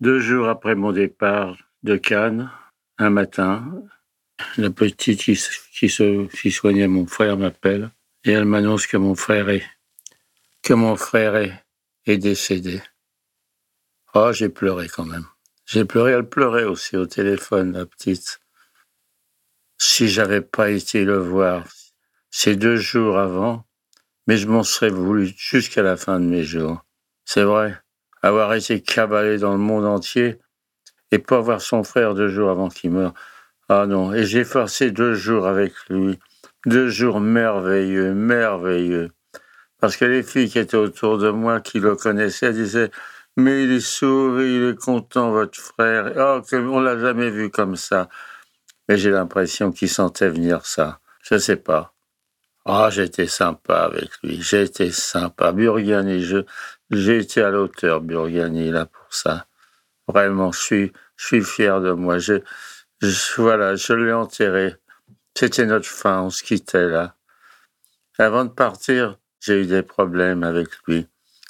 Deux jours après mon départ de Cannes, un matin, la petite qui, qui se qui soignait mon frère m'appelle et elle m'annonce que mon frère est que mon frère est décédé. Oh, j'ai pleuré quand même. J'ai pleuré, elle pleurait aussi au téléphone, la petite. Si j'avais pas été le voir ces deux jours avant, mais je m'en serais voulu jusqu'à la fin de mes jours. C'est vrai, avoir été cabalé dans le monde entier et pas voir son frère deux jours avant qu'il meure. Ah non, et j'ai passé deux jours avec lui. Deux jours merveilleux, merveilleux. Parce que les filles qui étaient autour de moi, qui le connaissaient, disaient Mais il est sourit, il est content, votre frère. Oh, on l'a jamais vu comme ça. Mais j'ai l'impression qu'il sentait venir ça. Je sais pas. Ah, j'étais sympa avec lui. Été sympa. Burgani, je, j'ai été à l'auteur, Burgani, là, pour ça. Vraiment, je suis, je fier de moi. Je, voilà, je l'ai enterré. C'était notre fin, on se quittait là. Avant de partir, j'ai eu des problèmes avec lui.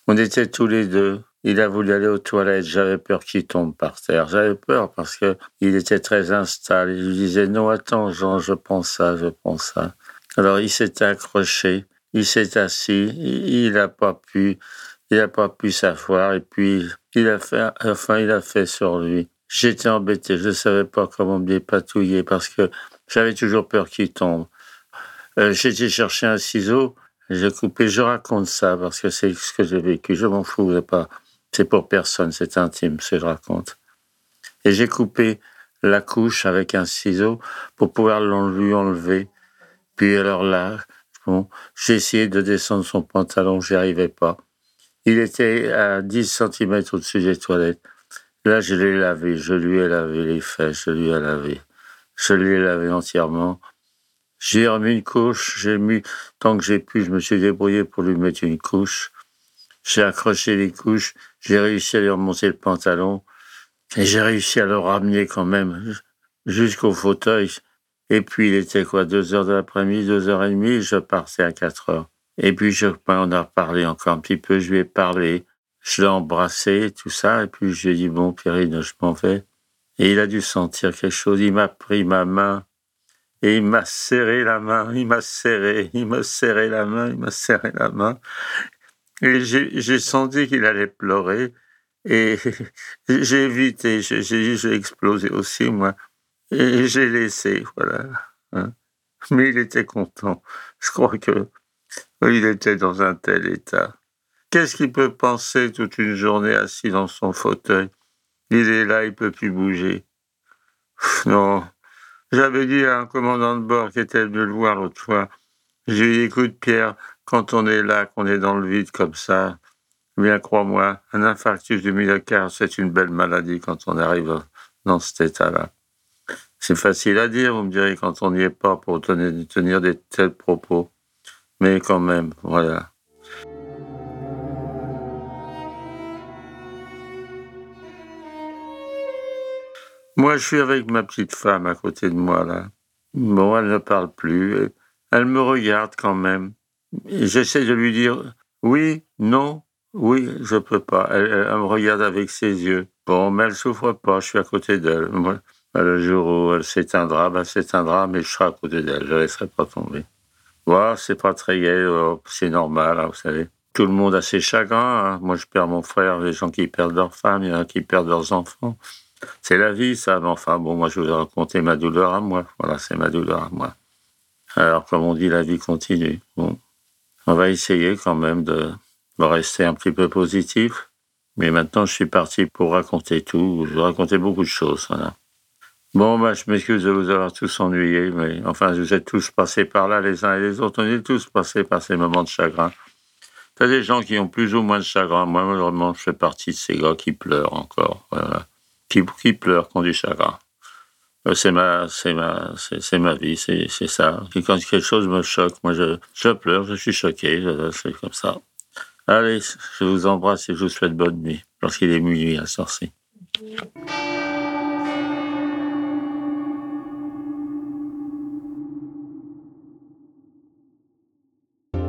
On était tous les deux. Il a voulu aller aux toilettes. J'avais peur qu'il tombe par terre. J'avais peur parce que il était très instable. Il disait non, attends, Jean, je pense ça, je pense ça. Alors il s'était accroché, il s'est assis, il n'a pas pu, il a pas pu s'asseoir et puis il a fait, enfin il a fait sur lui. J'étais embêté, je ne savais pas comment me dépatouiller parce que j'avais toujours peur qu'il tombe. Euh, été chercher un ciseau, j'ai coupé, je raconte ça parce que c'est ce que j'ai vécu, je m'en fous, pas, c'est pour personne, c'est intime, ce que je raconte. Et j'ai coupé la couche avec un ciseau pour pouvoir lui enlever. Puis alors là, bon, j'ai essayé de descendre son pantalon, j'y arrivais pas. Il était à 10 cm au-dessus des toilettes. Là, je l'ai lavé, je lui ai lavé les fesses, je lui ai lavé. Je lui ai lavé entièrement. J'ai remis une couche, j'ai mis, tant que j'ai pu, je me suis débrouillé pour lui mettre une couche. J'ai accroché les couches, j'ai réussi à lui remonter le pantalon, et j'ai réussi à le ramener quand même jusqu'au fauteuil. Et puis, il était quoi, deux heures de l'après-midi, deux heures et demie, je partais à quatre heures. Et puis, je, ben, on a parlé encore un petit peu, je lui ai parlé, je l'ai embrassé, tout ça, et puis je lui ai dit, bon, Pierrine, je m'en vais. Et il a dû sentir quelque chose, il m'a pris ma main, et il m'a serré la main, il m'a serré, il m'a serré la main, il m'a serré la main. Et j'ai senti qu'il allait pleurer, et j'ai évité, j'ai exploser aussi, moi. Et j'ai laissé, voilà. hein. Mais il était content. Je crois que il était dans un tel état. Qu'est-ce qu'il peut penser toute une journée assis dans son fauteuil? Il est là, il peut plus bouger. Non. J'avais dit à un commandant de bord qui était venu le voir l'autre fois, j'ai dit, écoute Pierre, quand on est là, qu'on est dans le vide comme ça, bien crois-moi, un infarctus du myocarde, c'est une belle maladie quand on arrive dans cet état-là. C'est facile à dire, vous me direz, quand on n'y est pas pour tenir, tenir des tels propos. Mais quand même, voilà. Moi, je suis avec ma petite femme à côté de moi, là. Bon, elle ne parle plus. Elle me regarde quand même. J'essaie de lui dire oui, non, oui, je peux pas. Elle, me regarde avec ses yeux. Bon, mais elle souffre pas, je suis à côté d'elle. Le jour où elle s'éteindra, bah, elle s'éteindra, mais je serai à côté d'elle, je ne laisserai pas tomber. Voilà, c'est pas très gai, euh, c'est normal, hein, vous savez. Tout le monde a ses chagrins. hein. Moi, je perds mon frère, les gens qui perdent leur femme, il y en a qui perdent leurs enfants. C'est la vie, ça. Mais enfin, bon, moi, je vous ai raconté ma douleur à moi. Voilà, c'est ma douleur à moi. Alors, comme on dit, la vie continue. On va essayer quand même de, rester un petit peu positif. Mais maintenant, je suis parti pour raconter tout. Je raconter beaucoup de choses, voilà. Bon, bah, je m'excuse de vous avoir tous ennuyés, mais enfin, vous êtes tous passés par là, les uns et les autres. On est tous passés par ces moments de chagrin. T'as des gens qui ont plus ou moins de chagrin. Moi, vraiment, je fais partie de ces gars qui pleurent encore. Qui, qui pleurent, qui ont du chagrin. Euh, C'est ma, vie, c'est ça. Et quand quelque chose me choque, moi, je, pleure, je suis choqué, c'est comme ça. Allez, je vous embrasse et je vous souhaite bonne nuit, lorsqu'il est minuit à Sorcy.